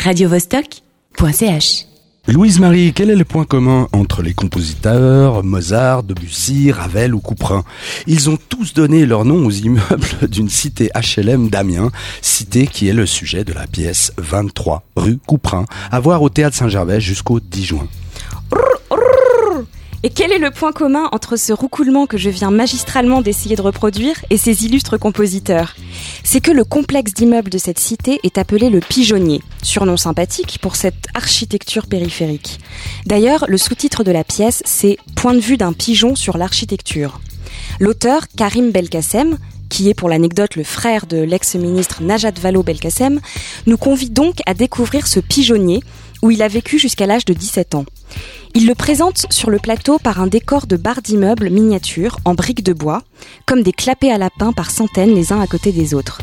radiovostok.ch. Louise-Marie, quel est le point commun entre les compositeurs Mozart, Debussy, Ravel ou Couperin? Ils ont tous donné leur nom aux immeubles d'une cité HLM d'Amiens, cité qui est le sujet de la pièce 23 rue Couperin, à voir au théâtre Saint-Gervais jusqu'au 10 juin. Et quel est le point commun entre ce roucoulement que je viens magistralement d'essayer de reproduire et ces illustres compositeurs? C'est que le complexe d'immeubles de cette cité est appelé le Pigeonnier, surnom sympathique pour cette architecture périphérique. D'ailleurs, le sous-titre de la pièce, c'est Point de vue d'un pigeon sur l'architecture. L'auteur, Karim Belkacem, qui est pour l'anecdote le frère de l'ex-ministre Najat Vallaud-Belkacem, nous convie donc à découvrir ce pigeonnier où il a vécu jusqu'à l'âge de 17 ans. Il le présente sur le plateau par un décor de barres d'immeubles miniatures en briques de bois, comme des clapets à lapins par centaines les uns à côté des autres.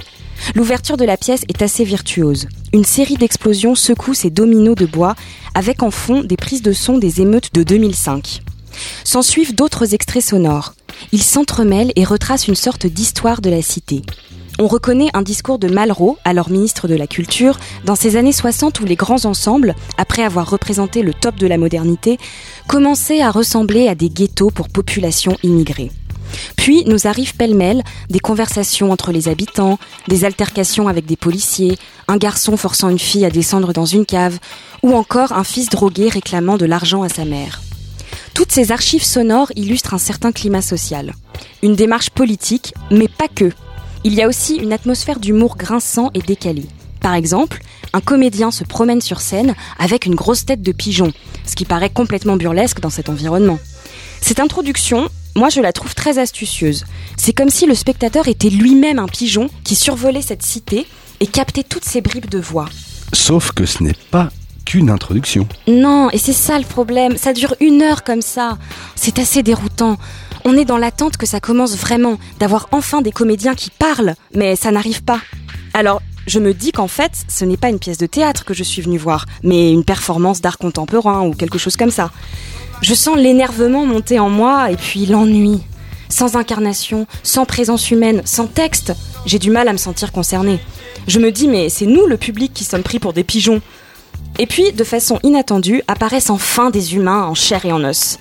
L'ouverture de la pièce est assez virtuose. Une série d'explosions secoue ces dominos de bois, avec en fond des prises de son des émeutes de 2005. S'en suivent d'autres extraits sonores. Ils s'entremêlent et retracent une sorte d'histoire de la cité. On reconnaît un discours de Malraux, alors ministre de la Culture, dans ces années 60 où les grands ensembles, après avoir représenté le top de la modernité, commençaient à ressembler à des ghettos pour populations immigrées. Puis nous arrivent pêle-mêle des conversations entre les habitants, des altercations avec des policiers, un garçon forçant une fille à descendre dans une cave, ou encore un fils drogué réclamant de l'argent à sa mère. Toutes ces archives sonores illustrent un certain climat social, une démarche politique, mais pas que. Il y a aussi une atmosphère d'humour grinçant et décalé. Par exemple, un comédien se promène sur scène avec une grosse tête de pigeon, ce qui paraît complètement burlesque dans cet environnement. Cette introduction, moi je la trouve très astucieuse. C'est comme si le spectateur était lui-même un pigeon qui survolait cette cité et captait toutes ces bribes de voix. Sauf que ce n'est pas qu'une introduction. Non, et c'est ça le problème, ça dure une heure comme ça. C'est assez déroutant. On est dans l'attente que ça commence vraiment, d'avoir enfin des comédiens qui parlent, mais ça n'arrive pas. Alors, je me dis qu'en fait, ce n'est pas une pièce de théâtre que je suis venue voir, mais une performance d'art contemporain ou quelque chose comme ça. Je sens l'énervement monter en moi et puis l'ennui. Sans incarnation, sans présence humaine, sans texte, j'ai du mal à me sentir concernée. Je me dis, mais c'est nous, le public, qui sommes pris pour des pigeons. Et puis, de façon inattendue, apparaissent enfin des humains en chair et en os.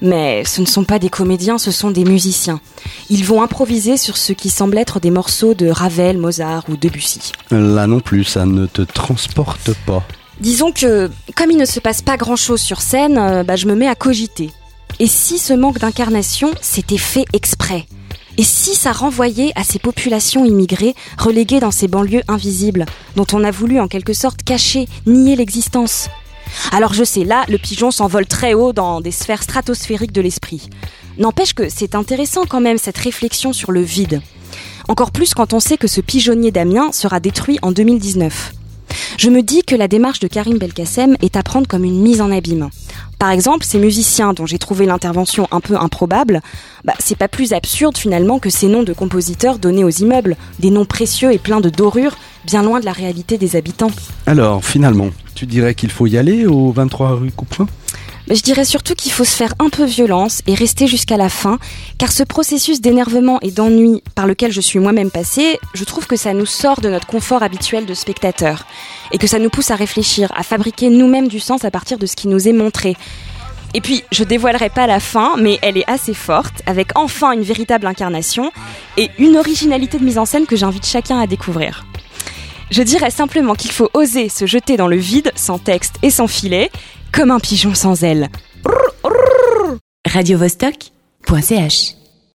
Mais ce ne sont pas des comédiens, ce sont des musiciens. Ils vont improviser sur ce qui semble être des morceaux de Ravel, Mozart ou Debussy. Là non plus, ça ne te transporte pas. Disons que, comme il ne se passe pas grand-chose sur scène, euh, bah, je me mets à cogiter. Et si ce manque d'incarnation, s'était fait exprès? Et si ça renvoyait à ces populations immigrées reléguées dans ces banlieues invisibles, dont on a voulu en quelque sorte cacher, nier l'existence? Alors je sais, là, le pigeon s'envole très haut dans des sphères stratosphériques de l'esprit. N'empêche que c'est intéressant quand même cette réflexion sur le vide. Encore plus quand on sait que ce pigeonnier d'Amiens sera détruit en 2019. Je me dis que la démarche de Karim Belkacem est à prendre comme une mise en abîme. Par exemple, ces musiciens dont j'ai trouvé l'intervention un peu improbable, bah, c'est pas plus absurde finalement que ces noms de compositeurs donnés aux immeubles, des noms précieux et pleins de dorures, bien loin de la réalité des habitants. Alors, finalement, tu dirais qu'il faut y aller au 23 rue Couperin? Je dirais surtout qu'il faut se faire un peu violence et rester jusqu'à la fin, car ce processus d'énervement et d'ennui par lequel je suis moi-même passée, je trouve que ça nous sort de notre confort habituel de spectateur, et que ça nous pousse à réfléchir, à fabriquer nous-mêmes du sens à partir de ce qui nous est montré. Et puis, je dévoilerai pas la fin, mais elle est assez forte, avec enfin une véritable incarnation et une originalité de mise en scène que j'invite chacun à découvrir. Je dirais simplement qu'il faut oser se jeter dans le vide, sans texte et sans filet, comme un pigeon sans ailes. radiovostok.ch